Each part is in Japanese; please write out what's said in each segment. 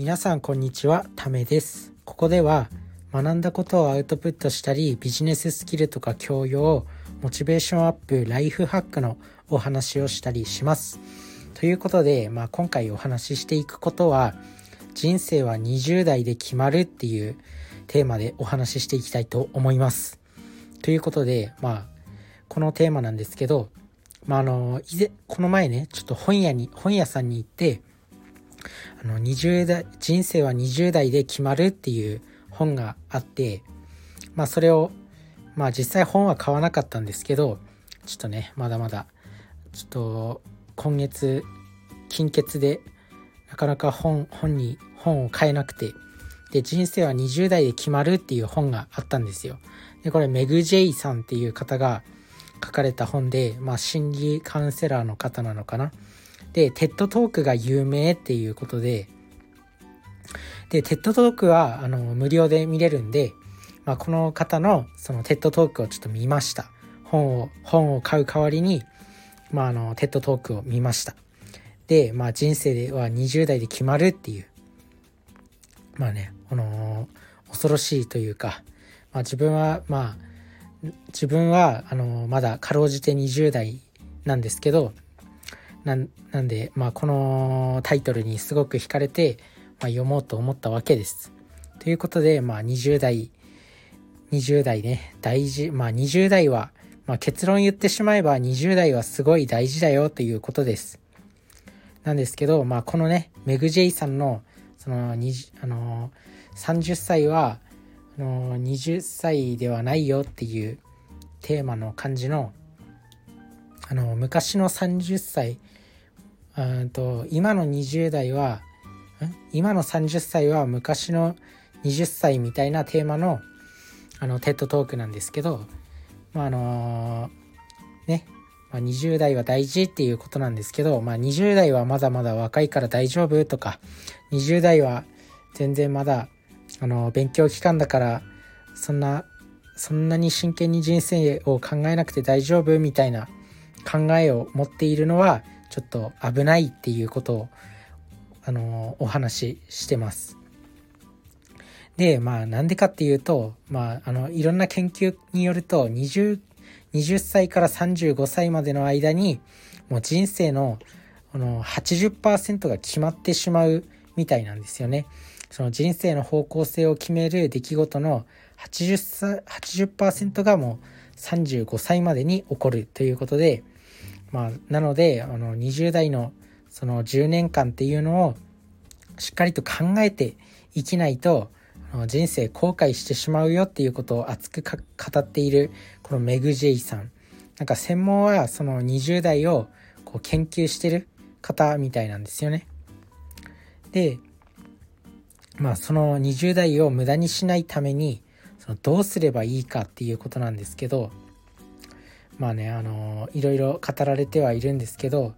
皆さんこんにちはためです。ここでは学んだことをアウトプットしたりビジネススキルとか教養モチベーションアップライフハックのお話をしたりします。ということで、まあ、今回お話ししていくことは人生は20代で決まるっていうテーマでお話ししていきたいと思います。ということでまあこのテーマなんですけどまあ、あの以前この前ねちょっと本屋に本屋さんに行ってあの20代人生は20代で決まるっていう本があってまあそれをまあ実際本は買わなかったんですけどちょっとねまだまだちょっと今月金欠でなかなか本本に本を買えなくてで人生は20代で決まるっていう本があったんですよ。でこれメグ・ジェイさんっていう方が書かれた本で、まあ、心理カウンセラーの方なのかな。で、 TED Talk が有名っていうことで、で、 TED Talk は、あの、無料で見れるんで、まあ、この方の、その TED Talk をちょっと見ました。本を、本を買う代わりに、まあ、あの、 TED Talk を見ました。で、まあ、人生では20代で決まるっていう、まあね、あの、恐ろしいというか、まあ、自分は、まあ、自分は、あの、まだかろうじて20代なんですけど、なんなんで、まあ、このタイトルにすごく惹かれて、まあ、読もうと思ったわけです。ということで、まあ、20代20代ね大事まあ20代は、まあ、結論言ってしまえば20代はすごい大事だよということです。なんですけど、まあ、このねメグ・ジェイさんのそのあの30歳はあの20歳ではないよっていうテーマの感じのあの昔の30歳と今の20代は今の30歳は昔の20歳みたいなテーマのあのテッドトークなんですけどまああのね、まあ、20代は大事っていうことなんですけど、まあ、20代はまだまだ若いから大丈夫とか20代は全然まだあの勉強期間だからそんなそんなに真剣に人生を考えなくて大丈夫みたいな考えを持っているのはちょっと危ないっていうことをあのお話ししてます。でまあなんでかっていうとまああのいろんな研究によると 20, 20歳から35歳までの間にもう人生のあの80%が決まってしまうみたいなんですよね。その人生の方向性を決める出来事の 80%, 80がもう35歳までに起こるということでまあ、なのであの20代のその10年間っていうのをしっかりと考えて生きないと人生後悔してしまうよっていうことを熱く語っているこのメグ・ジェイさん。なんか専門はその20代をこう研究してる方みたいなんですよね。でまあその20代を無駄にしないためにそのどうすればいいかっていうことなんですけどまあねあのいろいろ語られてはいるんですけど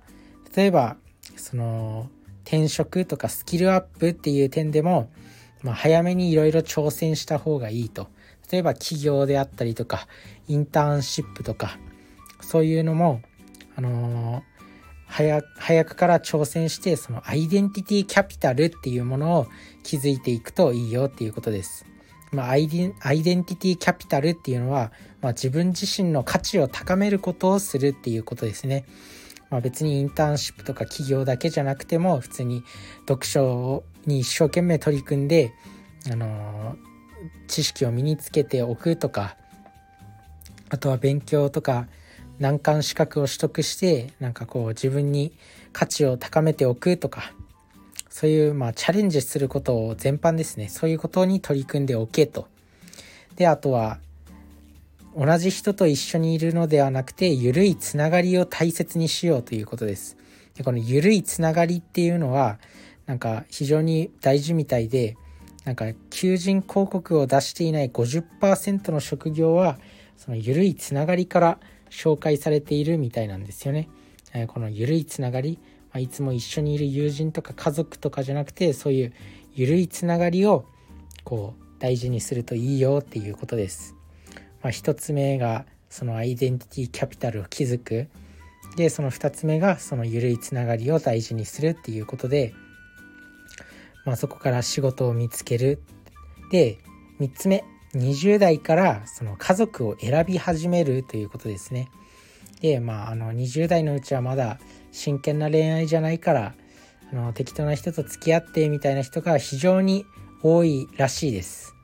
例えばその転職とかスキルアップっていう点でも、まあ、早めにいろいろ挑戦した方がいいと例えば企業であったりとかインターンシップとかそういうのもあの早早くから挑戦してそのアイデンティティキャピタルっていうものを築いていくといいよっていうことです。まあ、アイデンアイデンティティキャピタルっていうのは、まあ、自分自身の価値を高めることをするっていうことですね。まあ、別にインターンシップとか企業だけじゃなくても普通に読書に一生懸命取り組んで、あのー、知識を身につけておくとかあとは勉強とか難関資格を取得してなんかこう自分に価値を高めておくとかそういうまあチャレンジすることを全般ですね。そういうことに取り組んでおけと。であとは同じ人と一緒にいるのではなくて緩いつながりを大切にしようということです。でこの緩いつながりっていうのはなんか非常に大事みたいでなんか求人広告を出していない50%の職業はその緩いつながりから紹介されているみたいなんですよね。この緩いつながりま、いつも一緒にいる友人とか家族とかじゃなくてそういう緩いつながりをこう大事にするといいよっていうことです。まあ、1つ目がそのアイデンティティキャピタルを築くでその2つ目がその緩いつながりを大事にするっていうことでまあ、そこから仕事を見つけるで3つ目20代からその家族を選び始めるということですね。でまああの20代のうちはまだ真剣な恋愛じゃないからあの適当な人と付き合ってみたいな人が非常に多いらしいです。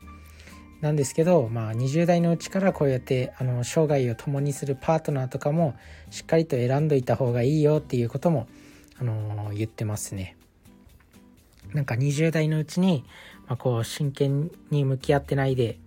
なんですけど、まあ、20代のうちからこうやってあの生涯を共にするパートナーとかもしっかりと選んどいた方がいいよっていうことも、あの言ってますね。なんか20代のうちに、まあ、こう真剣に向き合ってないで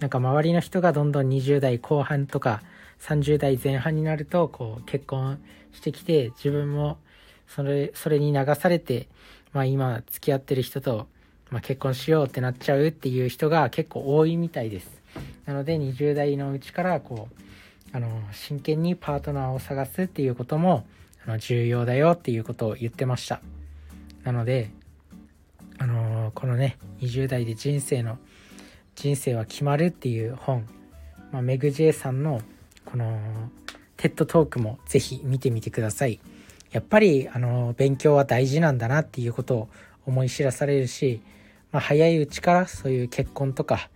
なんか周りの人がどんどん20代後半とか30代前半になるとこう結婚してきて自分もそれそれに流されて、まあ、今付き合ってる人と、まあ、結婚しようってなっちゃうっていう人が結構多いみたいです。なので20代のうちからこうあの真剣にパートナーを探すっていうこともあの重要だよっていうことを言ってました。なのであのこのね20代で人生の人生は決まるっていう本、まあ、メグ・ジェイさんのこのテッドトークもぜひ見てみてください。やっぱりあの勉強は大事なんだなっていうことを思い知らされるし、まあ、早いうちからそういう結婚とか、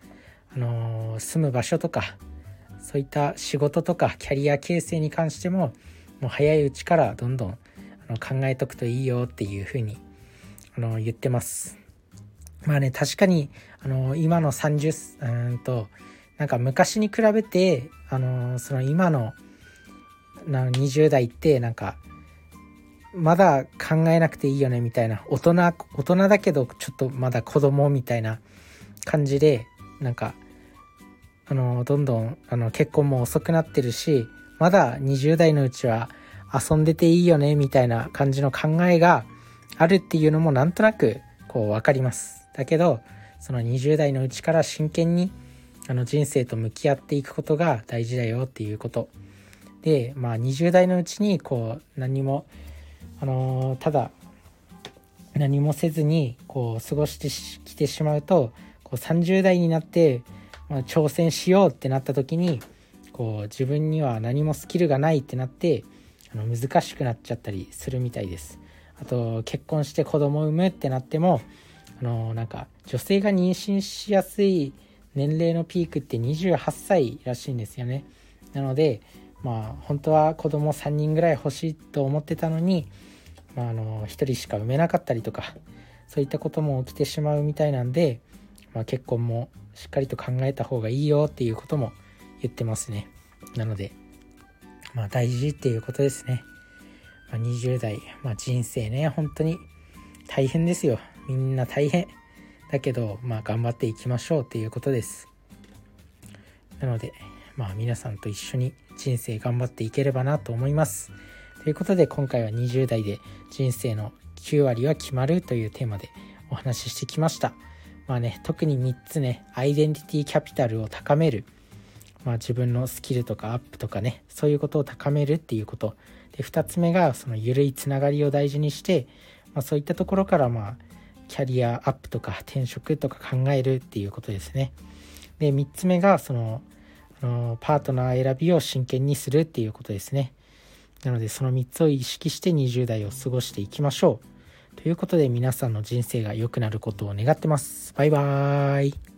あの住む場所とかそういった仕事とかキャリア形成に関してももう早いうちからどんどんあの考えとくといいよっていうふうにあの言ってます。まあね確かにあの今の30うんとなんか昔に比べてあのその今のな20代ってなんかまだ考えなくていいよねみたいな大人大人だけどちょっとまだ子供みたいな感じでなんかあのどんどんあの結婚も遅くなってるしまだ20代のうちは遊んでていいよねみたいな感じの考えがあるっていうのもなんとなくこう分かります。だけどその20代のうちから真剣にあの人生と向き合っていくことが大事だよっていうことでまあ20代のうちにこう何もあのー、ただ何もせずにこう過ごしてきてしまうとこう30代になって、まあ、挑戦しようってなった時にこう自分には何もスキルがないってなってあの難しくなっちゃったりするみたいです。あと結婚して子供を産むってなってもあのなんか女性が妊娠しやすい年齢のピークって28歳らしいんですよね。なのでまあ本当は子供3人ぐらい欲しいと思ってたのに、まあ、あの1人しか産めなかったりとかそういったことも起きてしまうみたいなんで、まあ、結婚もしっかりと考えた方がいいよっていうことも言ってますね。なのでまあ大事っていうことですね、まあ、20代、まあ、人生ね本当に大変ですよ。みんな大変。だけどまあ頑張っていきましょうっていうことです。なのでまあ皆さんと一緒に人生頑張っていければなと思います。ということで今回は20代で人生の9割は決まるというテーマでお話ししてきました。まあね特に3つねアイデンティティキャピタルを高める。まあ、自分のスキルとかアップとかねそういうことを高めるっていうこと。で2つ目がその緩いつながりを大事にして、まあ、そういったところからまあキャリアアップとか転職とか考えるっていうことですね。で3つ目がそのあのパートナー選びを真剣にするっていうことですね。なのでその3つを意識して20代を過ごしていきましょう。ということで皆さんの人生が良くなることを願ってます。バイバーイ。